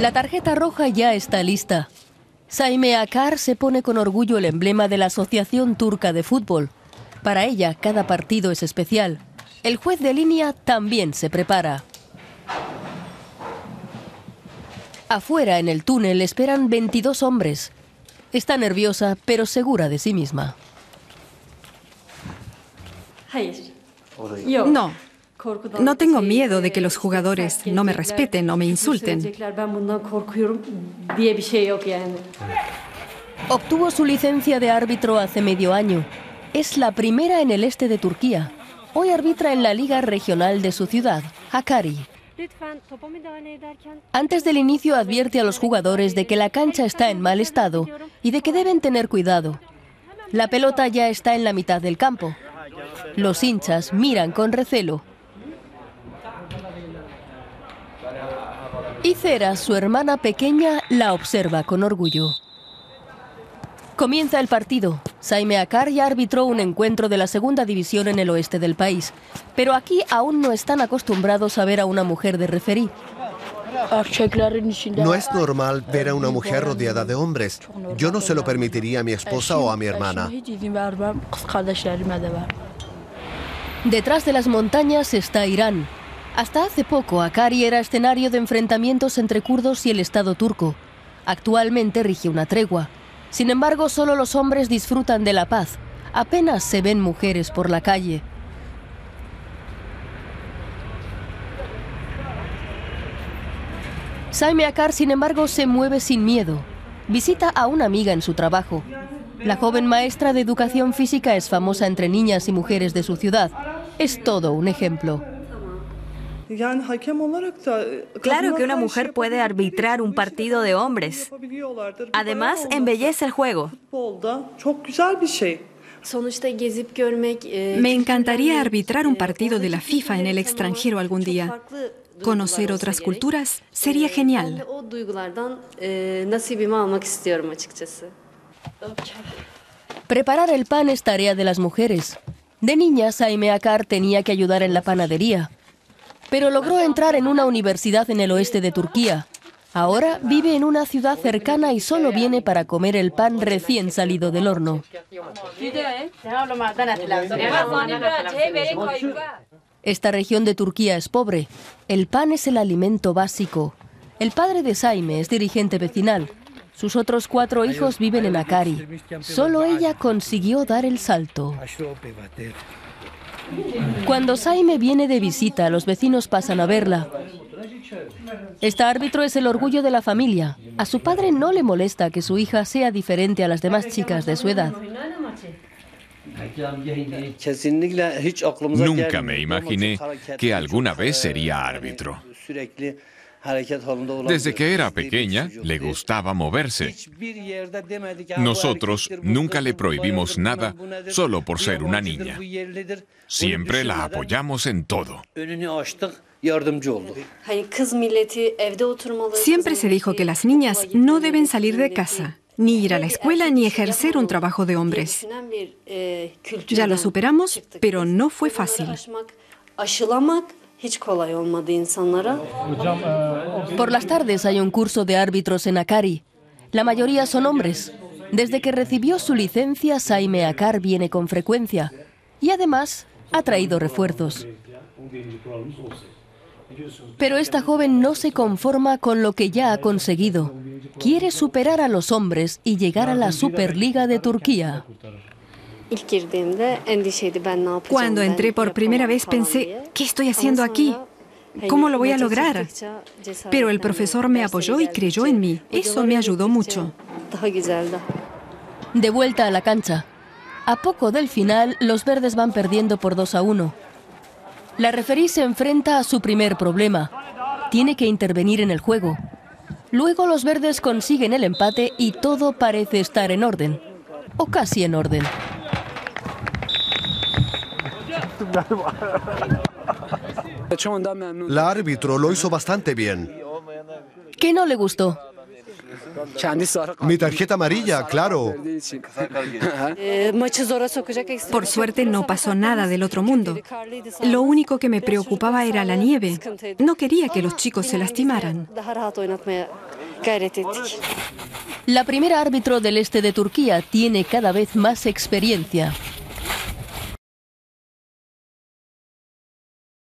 La tarjeta roja ya está lista. Saime Akar se pone con orgullo el emblema de la Asociación Turca de Fútbol. Para ella, cada partido es especial. El juez de línea también se prepara. Afuera, en el túnel, esperan 22 hombres. Está nerviosa, pero segura de sí misma. No. No tengo miedo de que los jugadores no me respeten o me insulten. Obtuvo su licencia de árbitro hace medio año. Es la primera en el este de Turquía. Hoy arbitra en la liga regional de su ciudad, Hakkari. Antes del inicio advierte a los jugadores de que la cancha está en mal estado y de que deben tener cuidado. La pelota ya está en la mitad del campo. Los hinchas miran con recelo. Y Cera, su hermana pequeña, la observa con orgullo. Comienza el partido. Saime Akar ya arbitró un encuentro de la segunda división en el oeste del país, pero aquí aún no están acostumbrados a ver a una mujer de referí. No es normal ver a una mujer rodeada de hombres. Yo no se lo permitiría a mi esposa o a mi hermana. Detrás de las montañas está Irán. Hasta hace poco, Akari era escenario de enfrentamientos entre kurdos y el Estado turco. Actualmente rige una tregua. Sin embargo, solo los hombres disfrutan de la paz. Apenas se ven mujeres por la calle. Saime Akar, sin embargo, se mueve sin miedo. Visita a una amiga en su trabajo. La joven maestra de educación física es famosa entre niñas y mujeres de su ciudad. Es todo un ejemplo. Claro que una mujer puede arbitrar un partido de hombres. Además, embellece el juego. Me encantaría arbitrar un partido de la FIFA en el extranjero algún día. Conocer otras culturas sería genial. Preparar el pan es tarea de las mujeres. De niña, Saime Akar tenía que ayudar en la panadería, pero logró entrar en una universidad en el oeste de Turquía. Ahora vive en una ciudad cercana y solo viene para comer el pan recién salido del horno. Esta región de Turquía es pobre. El pan es el alimento básico. El padre de Saime es dirigente vecinal. Sus otros cuatro hijos viven en Akari. Solo ella consiguió dar el salto. Cuando Saime viene de visita, los vecinos pasan a verla. Esta árbitro es el orgullo de la familia. A su padre no le molesta que su hija sea diferente a las demás chicas de su edad. Nunca me imaginé que alguna vez sería árbitro. Desde que era pequeña, le gustaba moverse. Nosotros nunca le prohibimos nada solo por ser una niña. Siempre la apoyamos en todo. Siempre se dijo que las niñas no deben salir de casa, ni ir a la escuela, ni ejercer un trabajo de hombres. Ya lo superamos, pero no fue fácil. Por las tardes hay un curso de árbitros en Akari. La mayoría son hombres. Desde que recibió su licencia, Saime Akar viene con frecuencia. Y además ha traído refuerzos. Pero esta joven no se conforma con lo que ya ha conseguido. Quiere superar a los hombres y llegar a la Superliga de Turquía. Cuando entré por primera vez pensé, ¿qué estoy haciendo aquí? ¿Cómo lo voy a lograr? Pero el profesor me apoyó y creyó en mí. Eso me ayudó mucho. De vuelta a la cancha. A poco del final, los verdes van perdiendo por 2 a 1. La referí se enfrenta a su primer problema. Tiene que intervenir en el juego. Luego los verdes consiguen el empate y todo parece estar en orden. O casi en orden. La árbitro lo hizo bastante bien. ¿Qué no le gustó? Mi tarjeta amarilla, claro. Por suerte no pasó nada del otro mundo. Lo único que me preocupaba era la nieve. No quería que los chicos se lastimaran. La primera árbitro del este de Turquía tiene cada vez más experiencia.